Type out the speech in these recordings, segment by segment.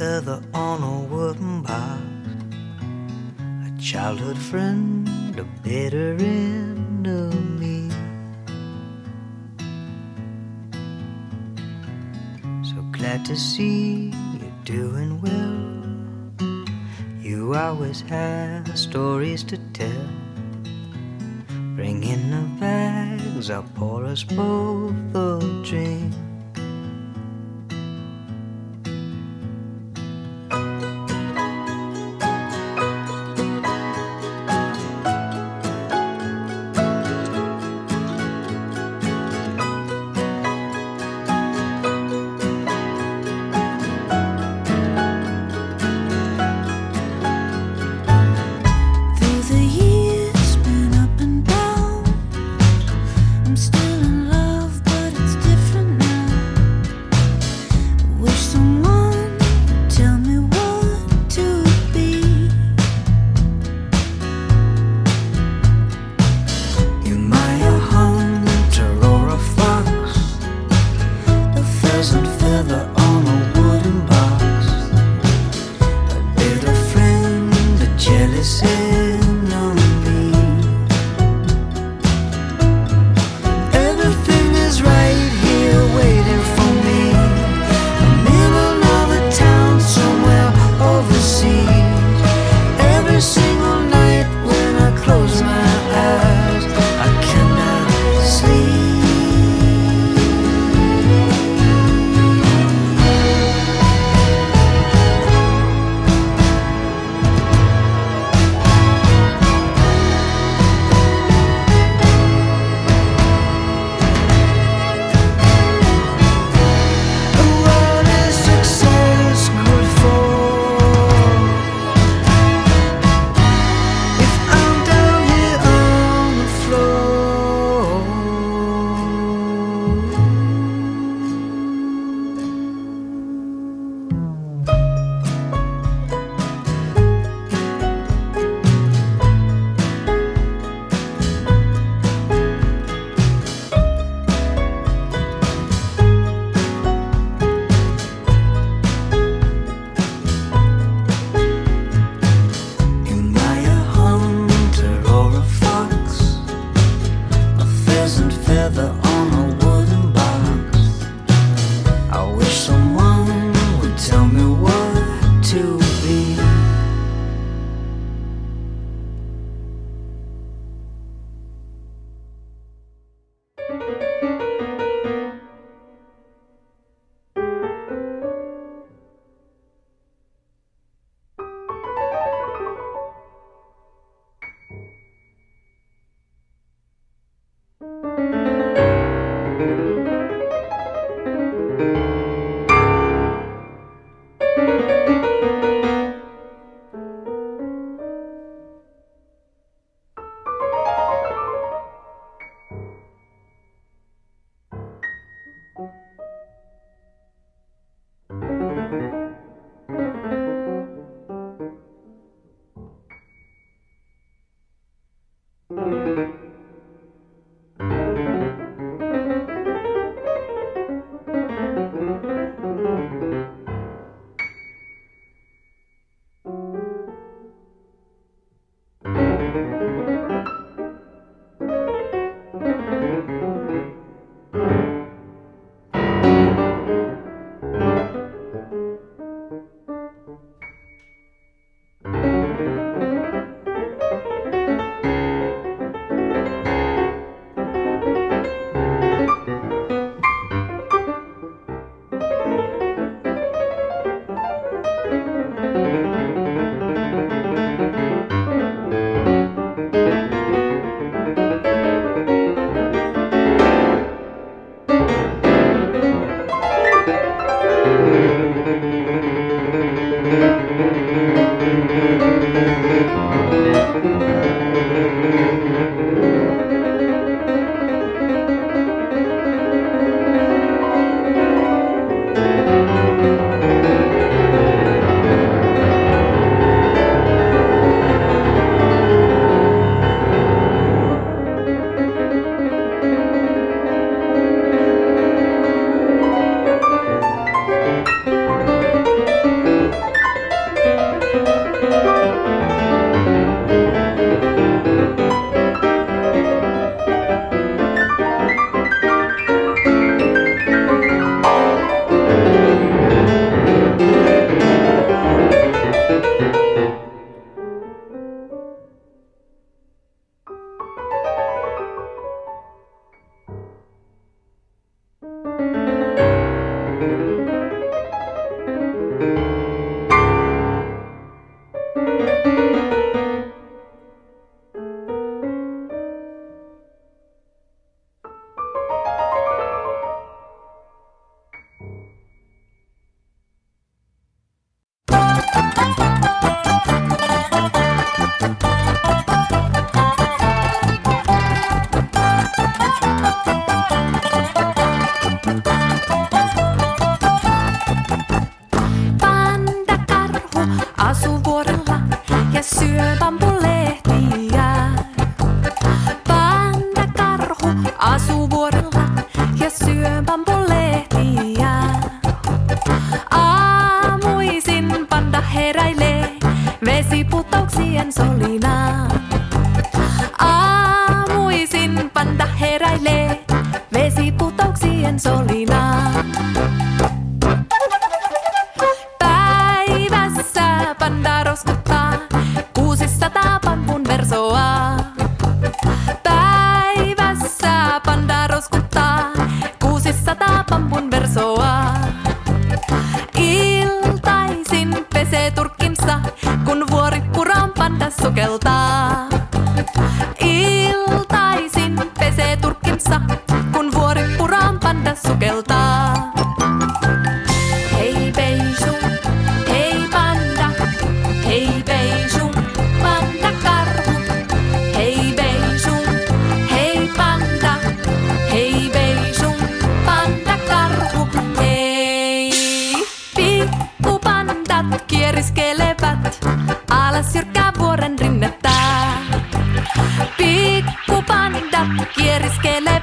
feather on a wooden box. A childhood friend, a bitter me. So glad to see you're doing well. You always have stories to tell. Bring in the bags, I'll pour us both.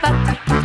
bye.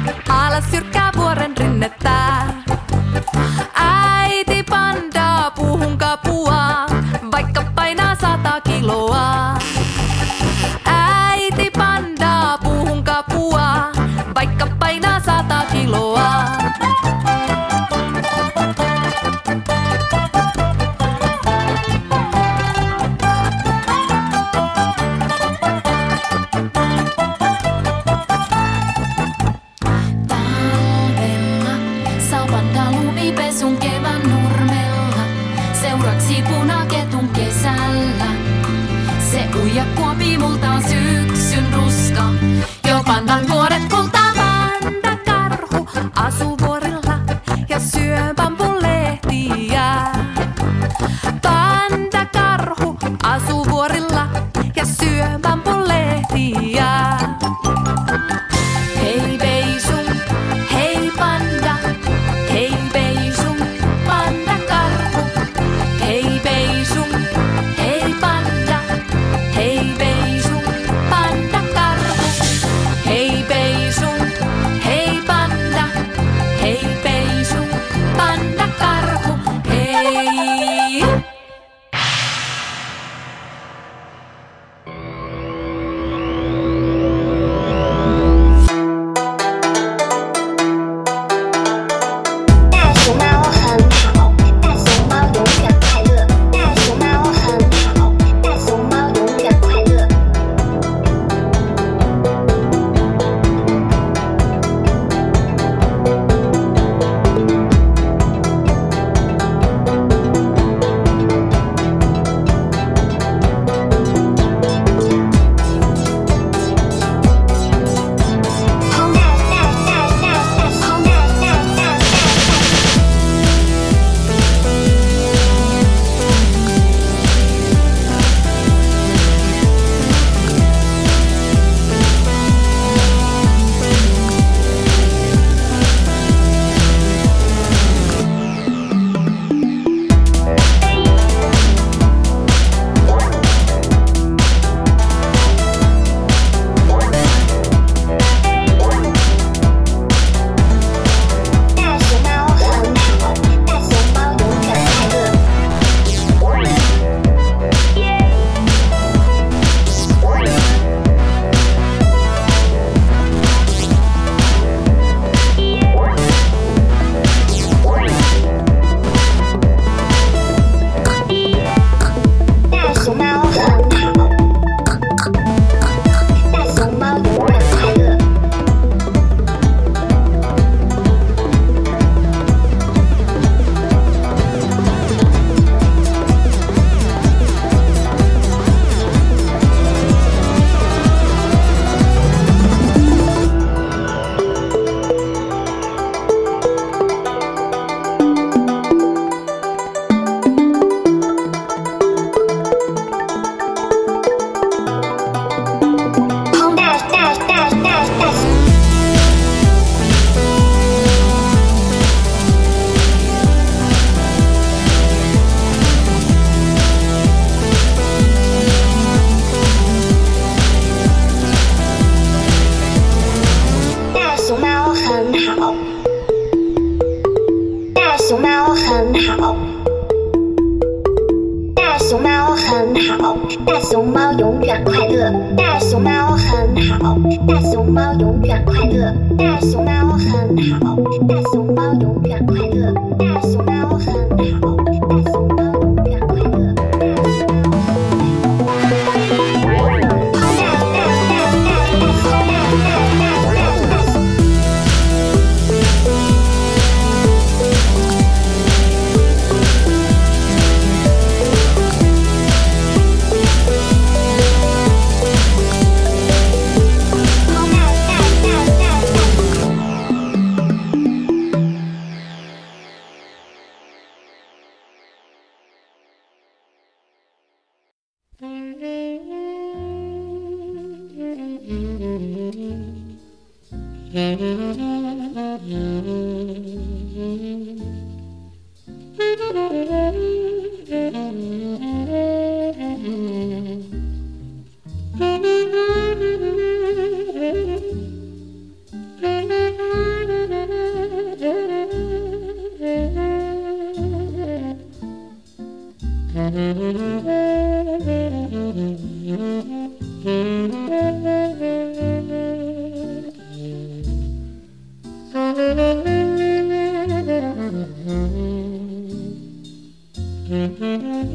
Mm-hmm.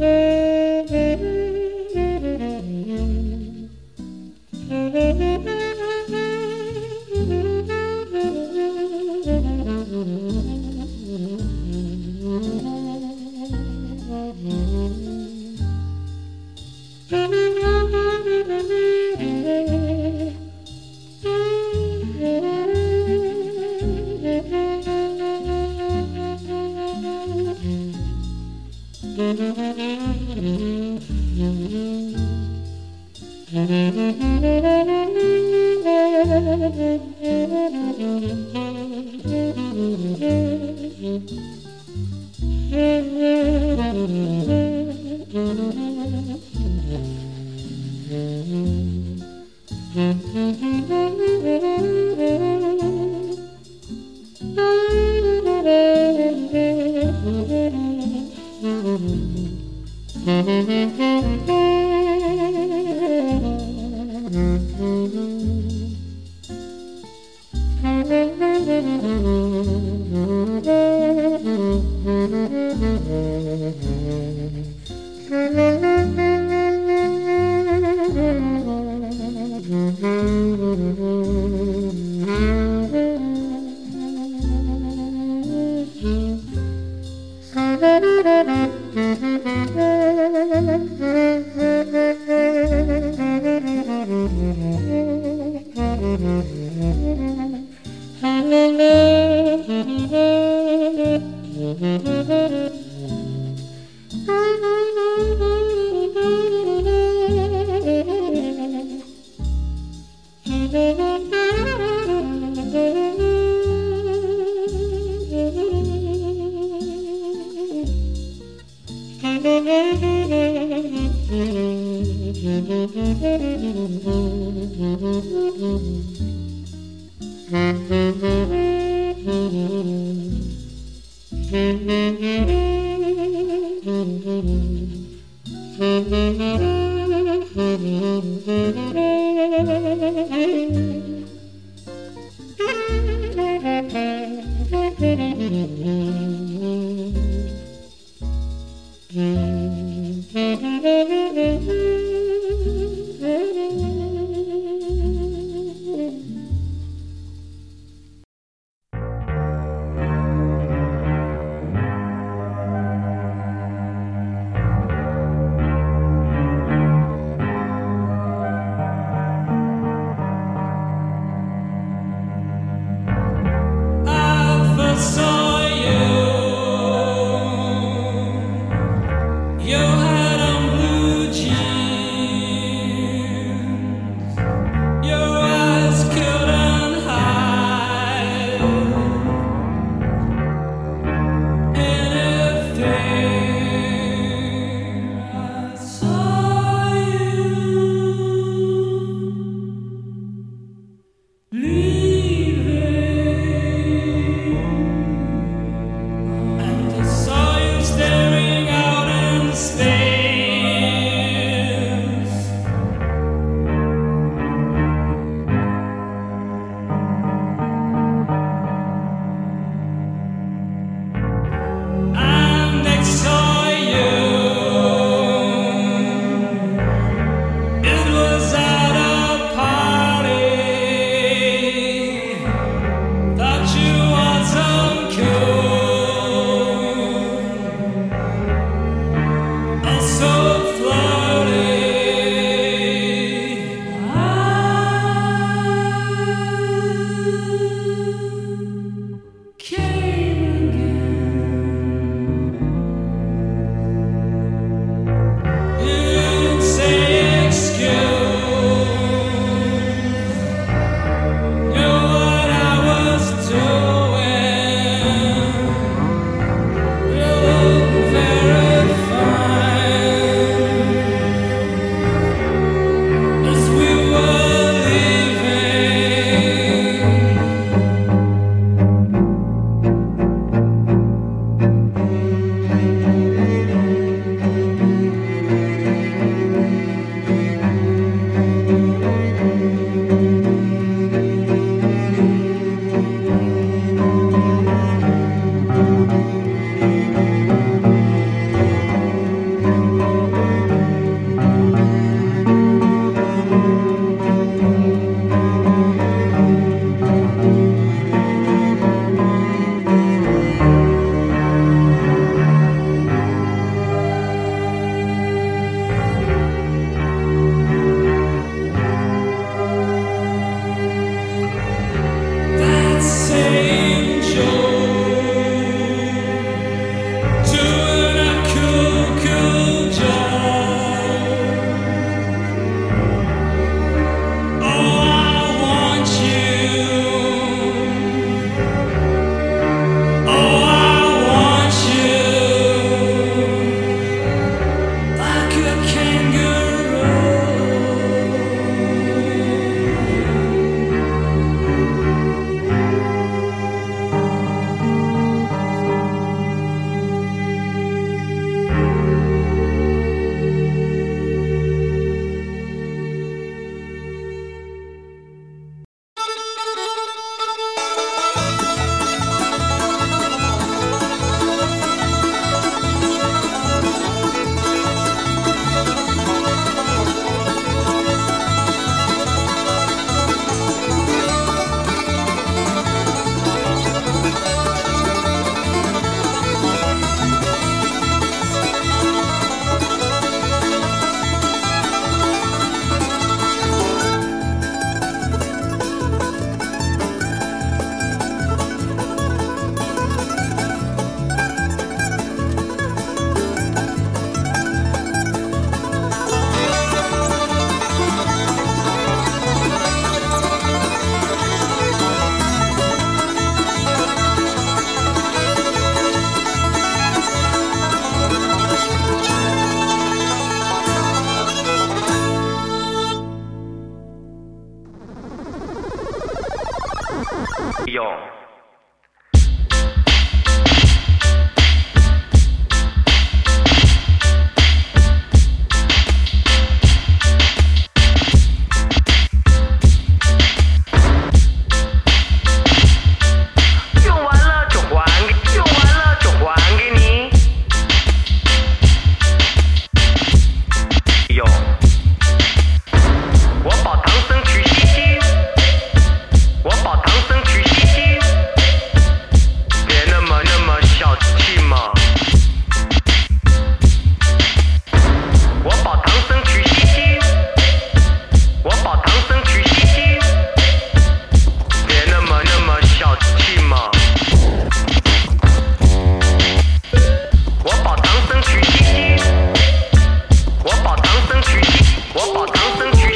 我把唐僧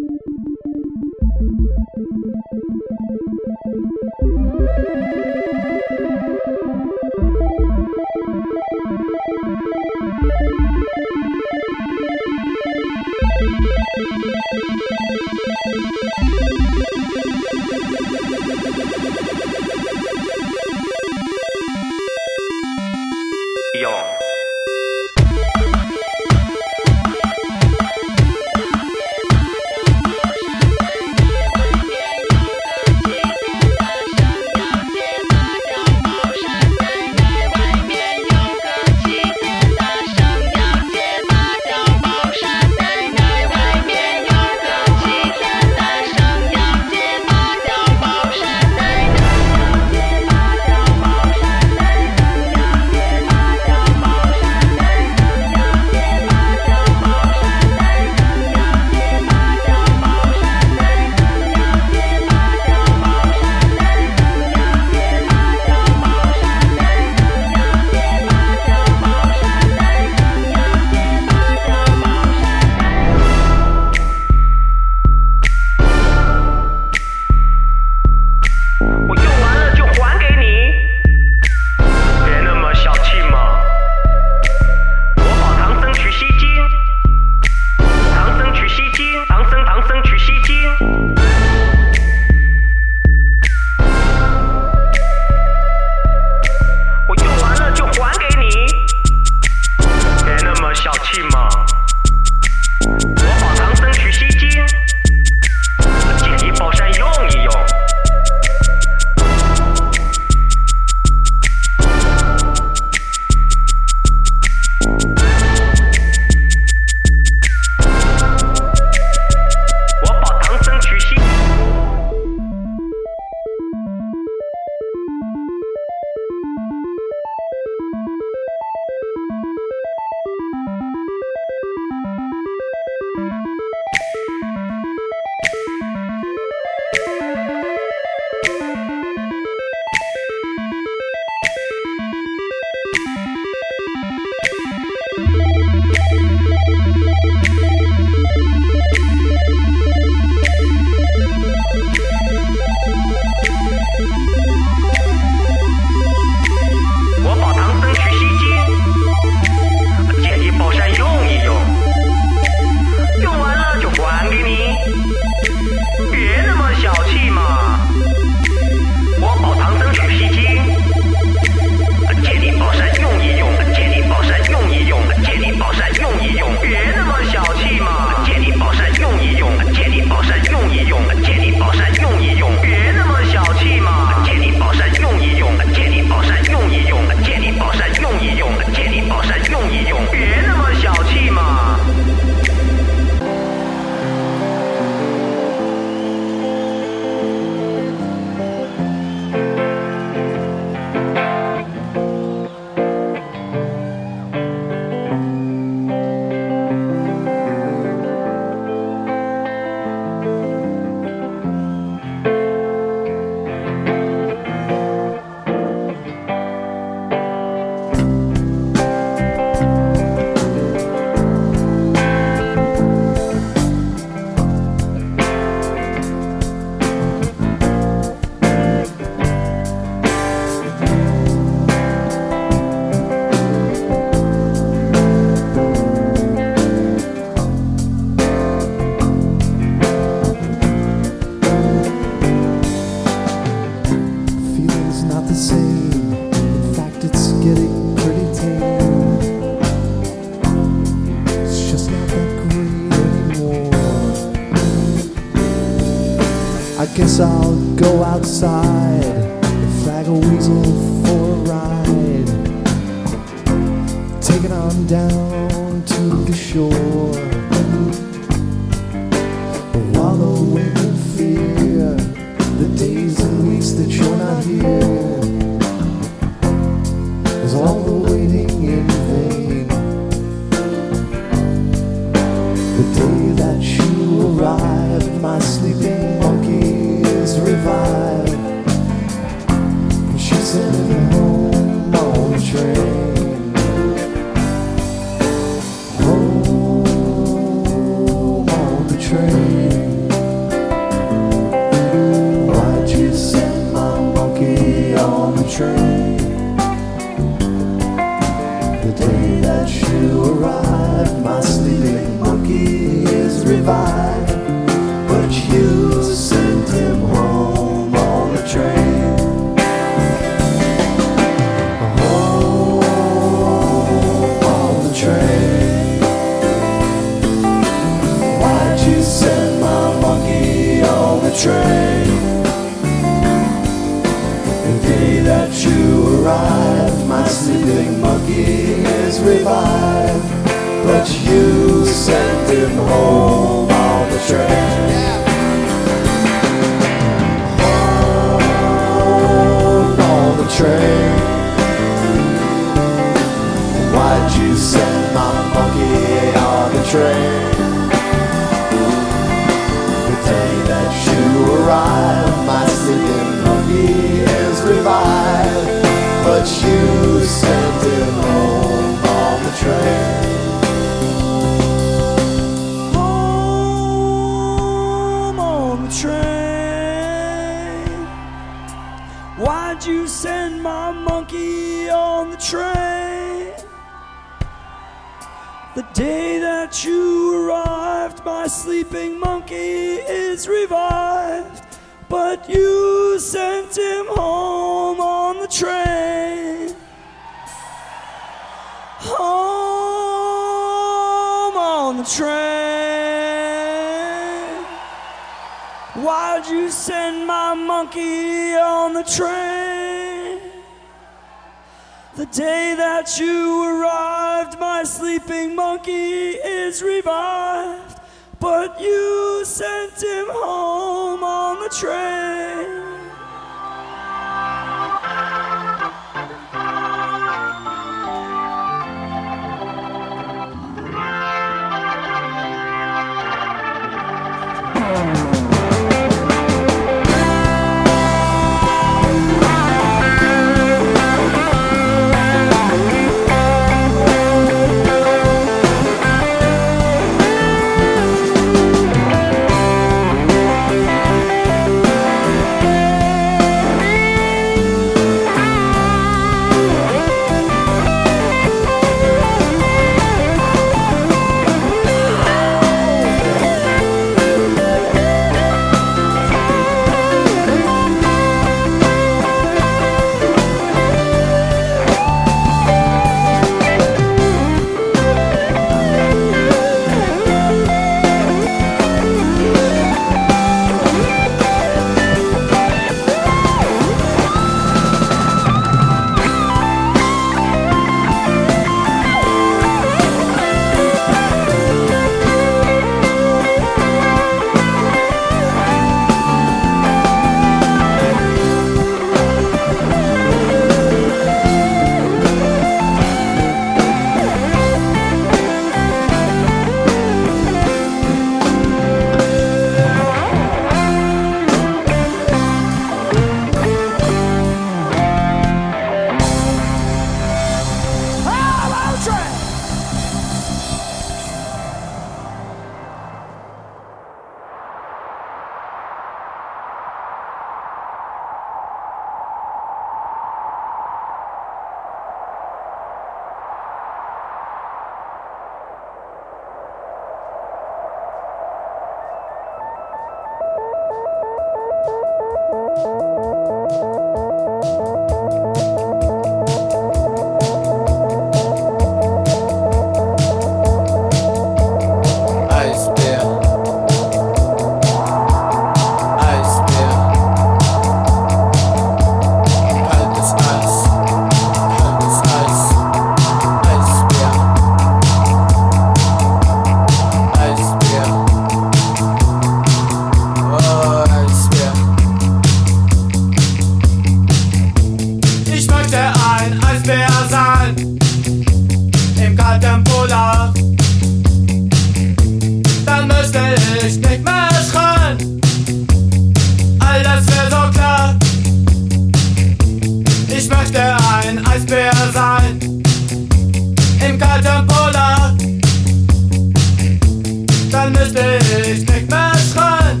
ich krieg mich ran.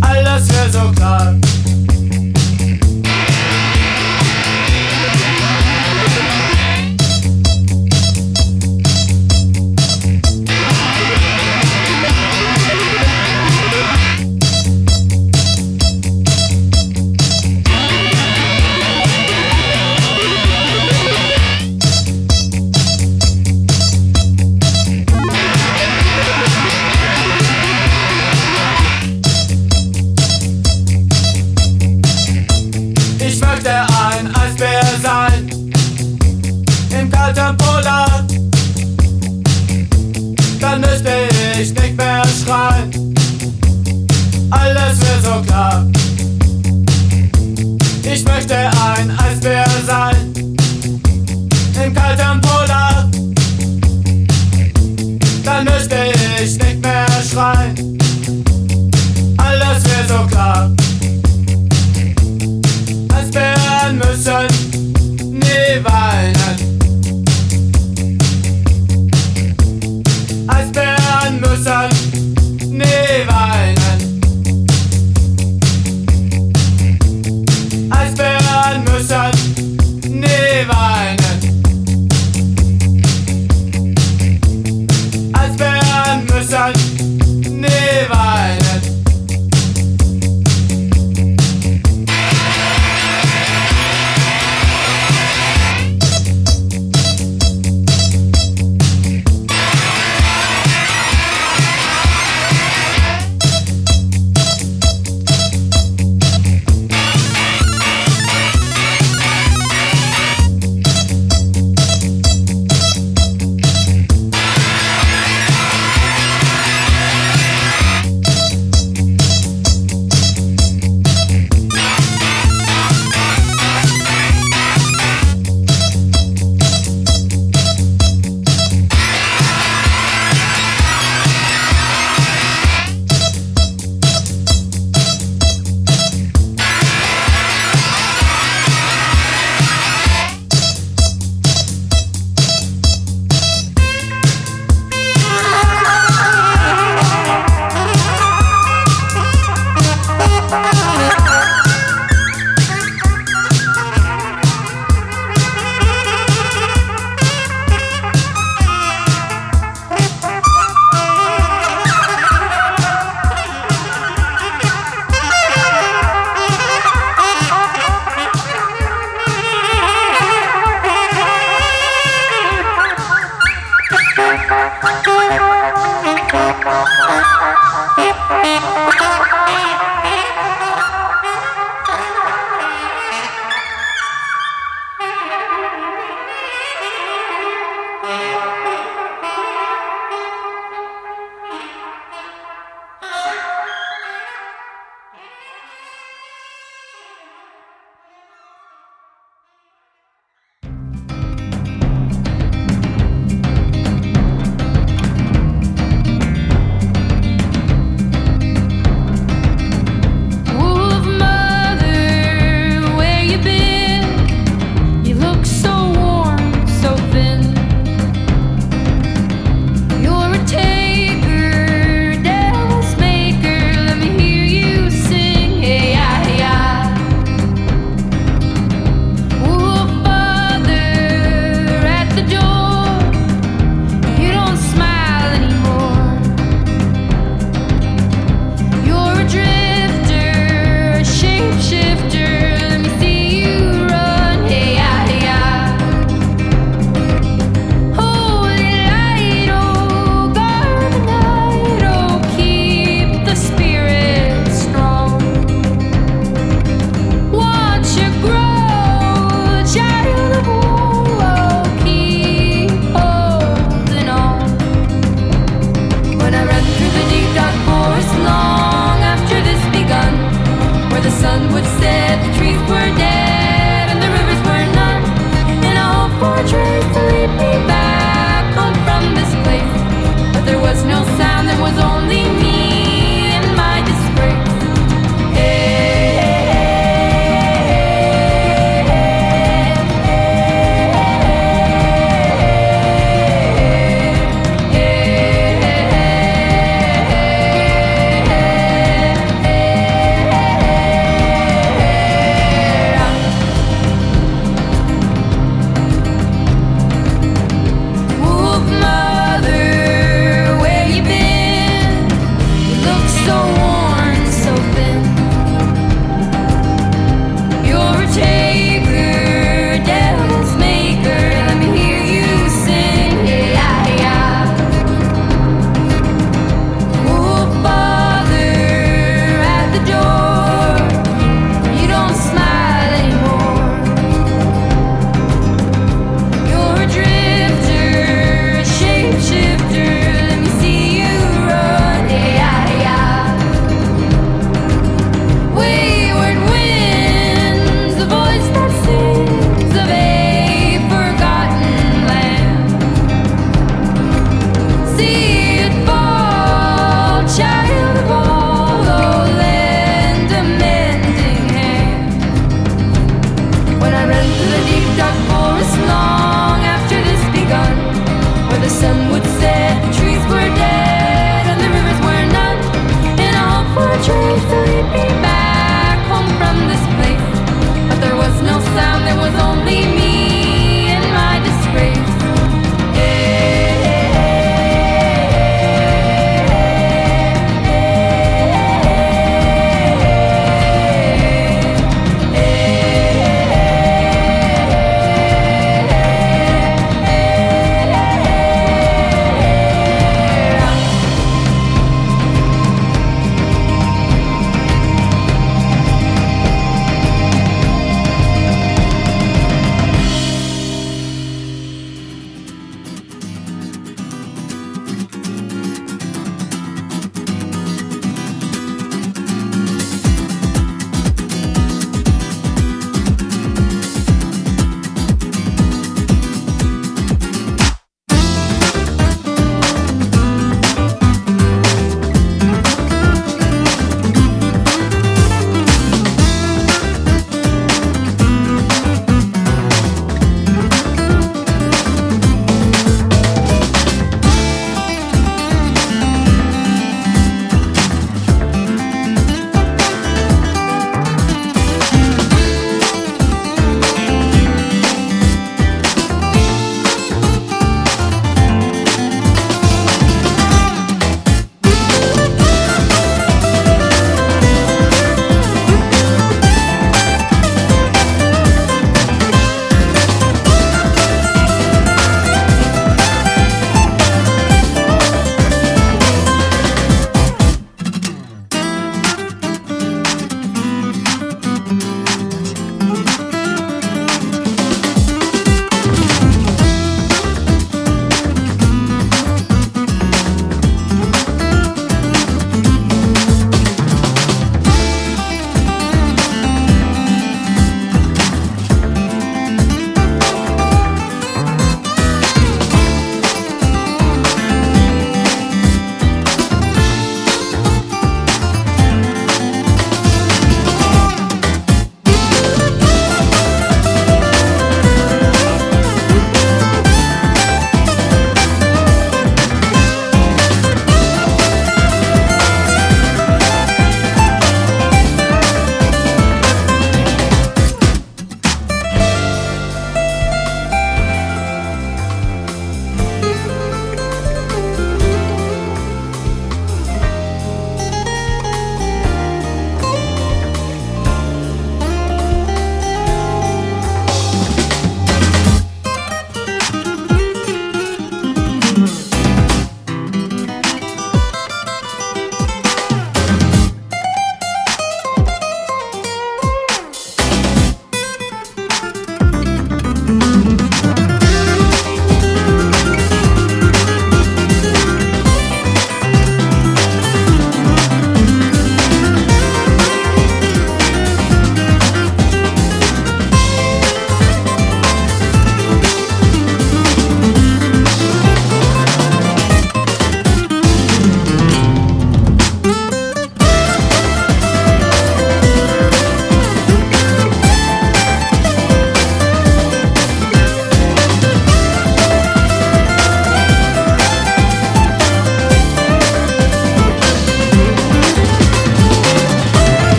Alles wäre so klar.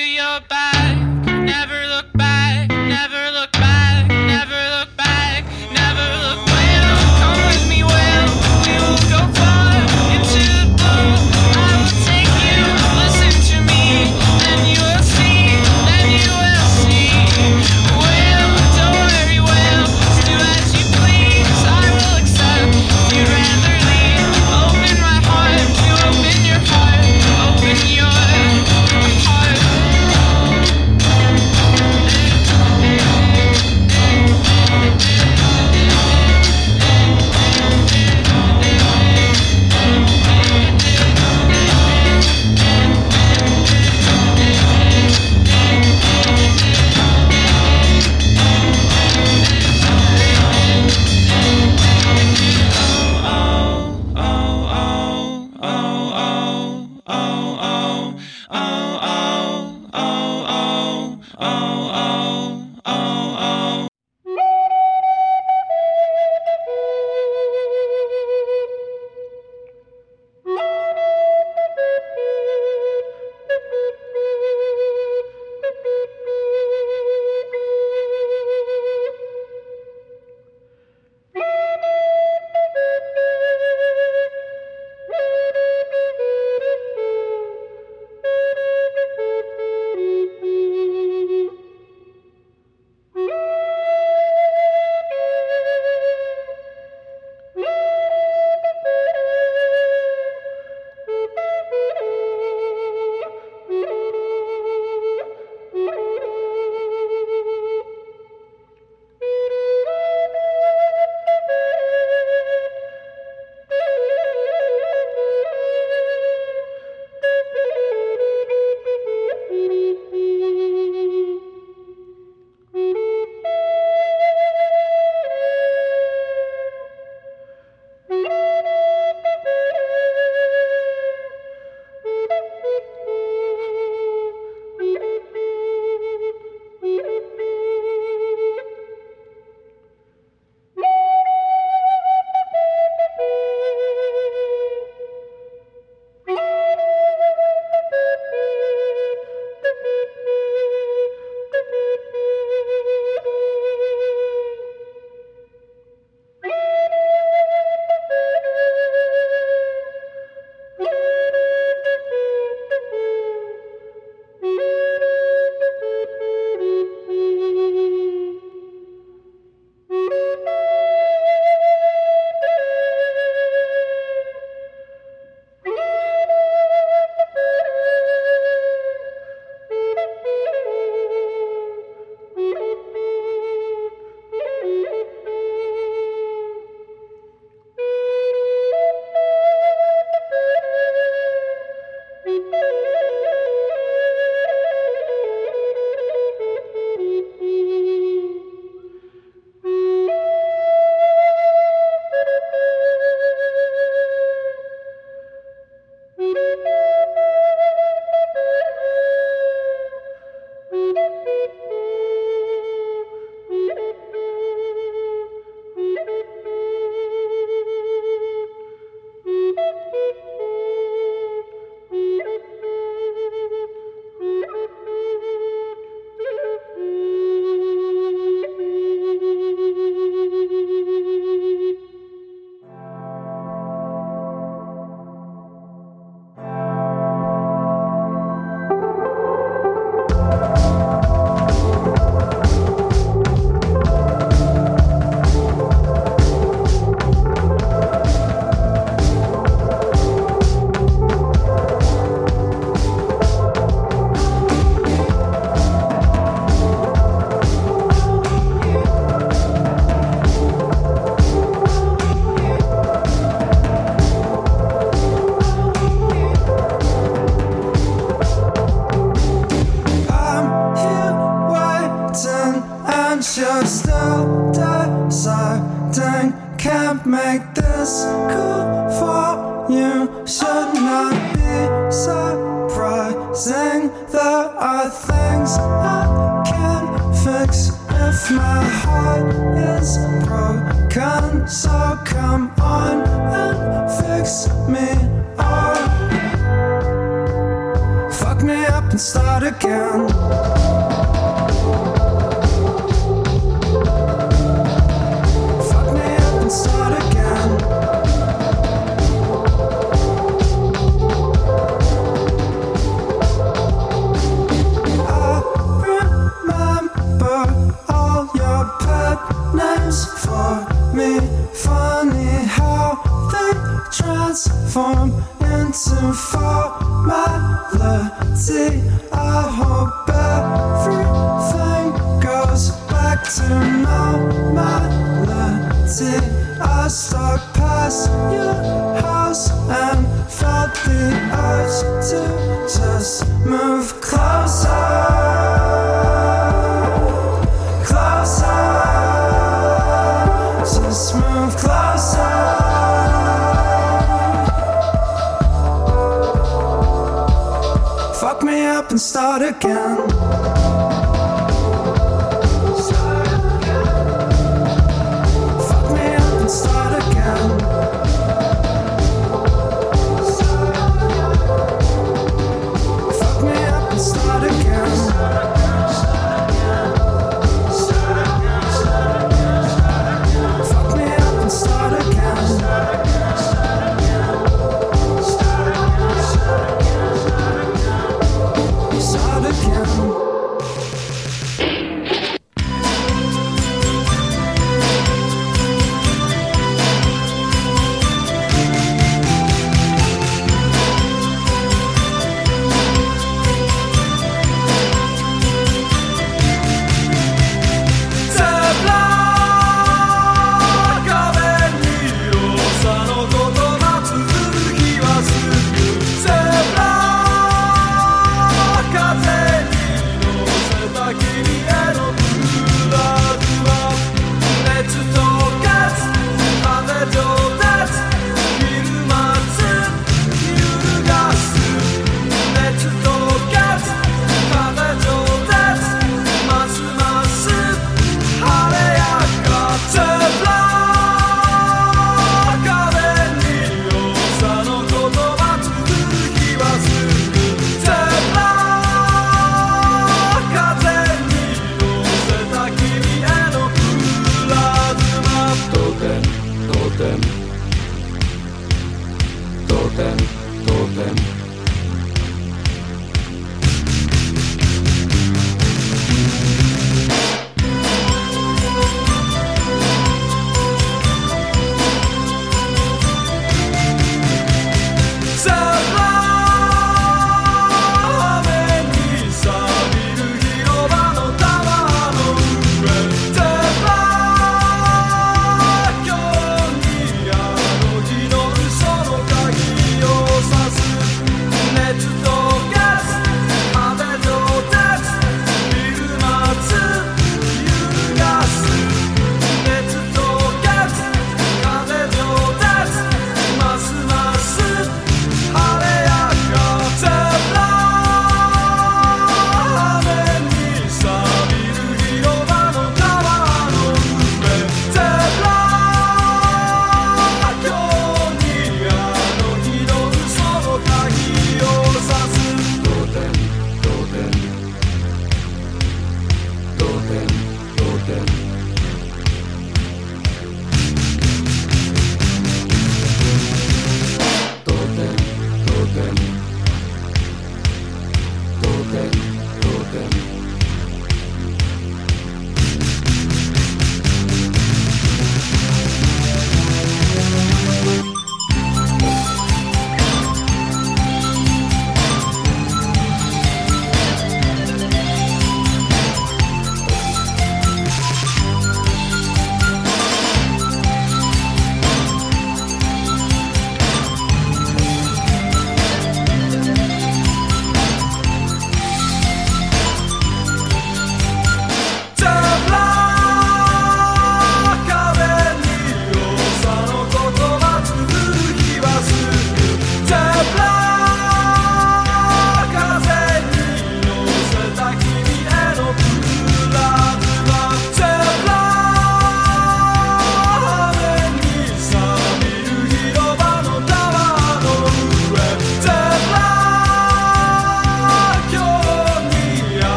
Your back. Never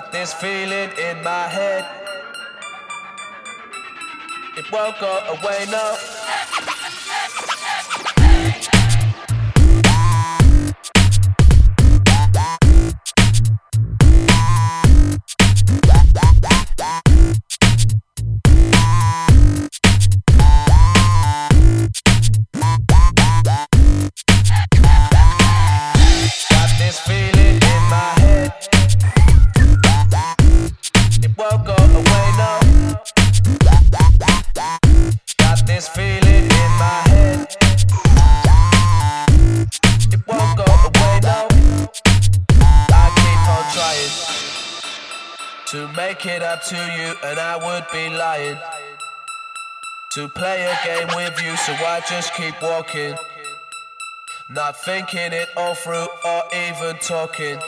got this feeling in my head. It won't go away, no. to you, and I would be lying to play a game with you, so I just keep walking. Not thinking it all through or even talking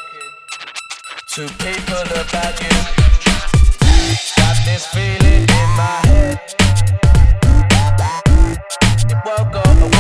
to people about you. Got this feeling in my head. It won't go away.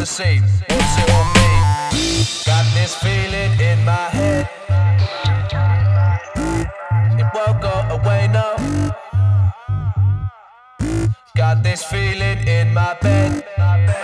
to say, what's on me? Got this feeling in my head. It won't go away No. Got this feeling in my bed. My bed.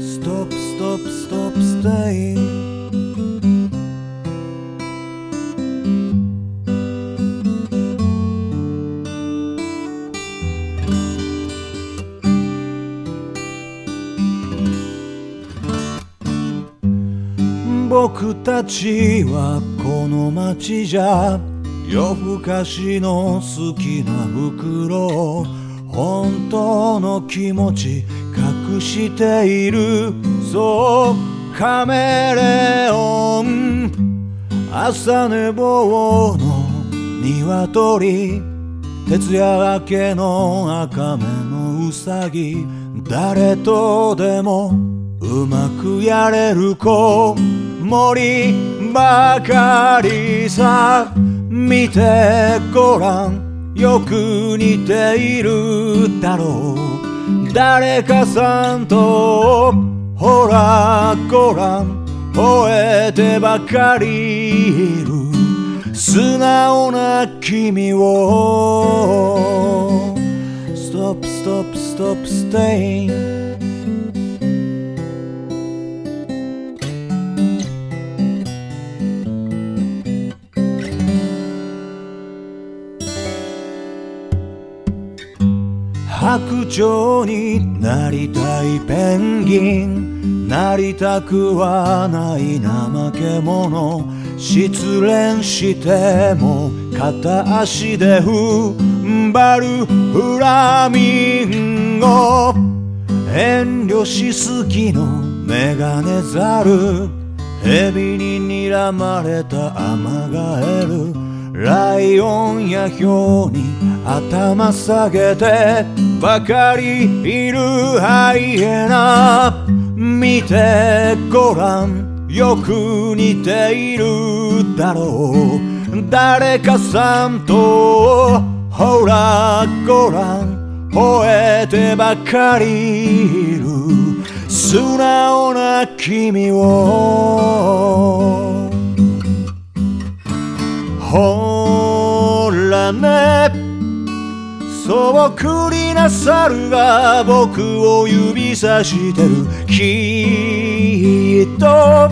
スト Stop, stop, stop, stay. 僕たちはこの街じゃ夜更かしの好きな袋本当の気持ち隠している。そうカメレオン。朝寝坊の鶏。徹夜明けの赤目のうさぎ誰とでもうまくやれる子。守ばかりさ。見てごらん。よく似ているだろう。誰かさんとほらごらん吠えてばかりいる。素直な君を。Stop, stop, stop, staying. 白鳥になりたいペンギン。なりたくはない怠け者。失恋しても片足で踏ん張るフラミンゴ。遠慮しすぎのメガネザル。蛇に睨まれたアマガエル。ライオンやヒョウに頭下げてばかりいるハイエナ。見てごらんよく似ているだろう。誰かさんとほらごらん吠えてばかりいる。素直な君を。ほらね。そっくりな猿が僕を指さしてる。きっと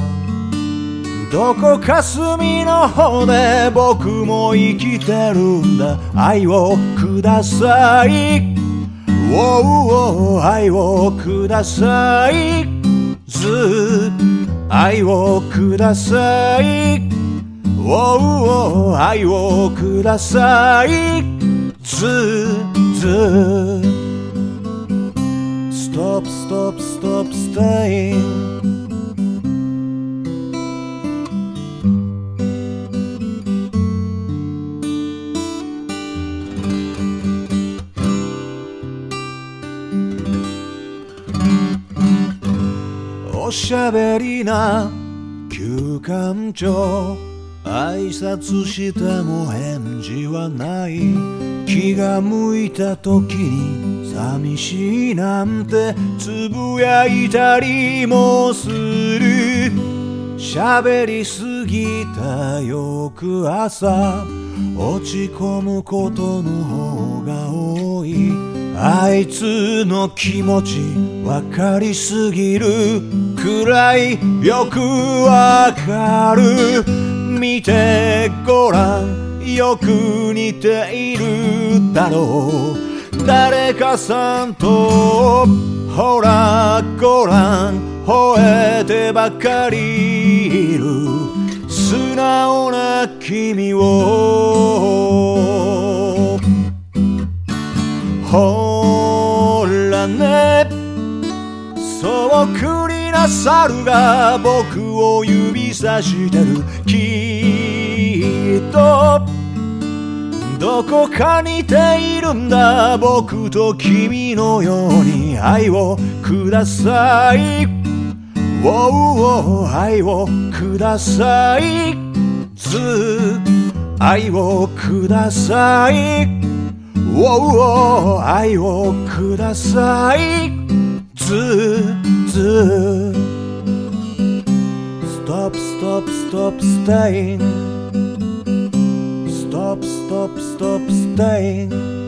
どこか隅の方で僕も生きてるんだ。愛をください。おうおう愛をください。ず愛をください。おうおう愛をください。ずず Stop, stop, stop, staying おしゃべりな休館長。挨拶しても返事はない。気が向いた時に寂しいなんてつぶやいたりもする。喋りすぎた翌朝落ち込むことの方が多い。あいつの気持ちわかりすぎる。くらいよくわかる。見てごらんよく似ているだろう誰かさんとほらごらん吠えてばかりいる素直な君をほらねそっくりな猿が僕を指さしてる。きっとどこか似ているんだ。僕と君のように愛をください。おうおう愛をください。ず愛をください。おうおう愛をください。Stop, stop, stop, staying Stop, stop, stop, staying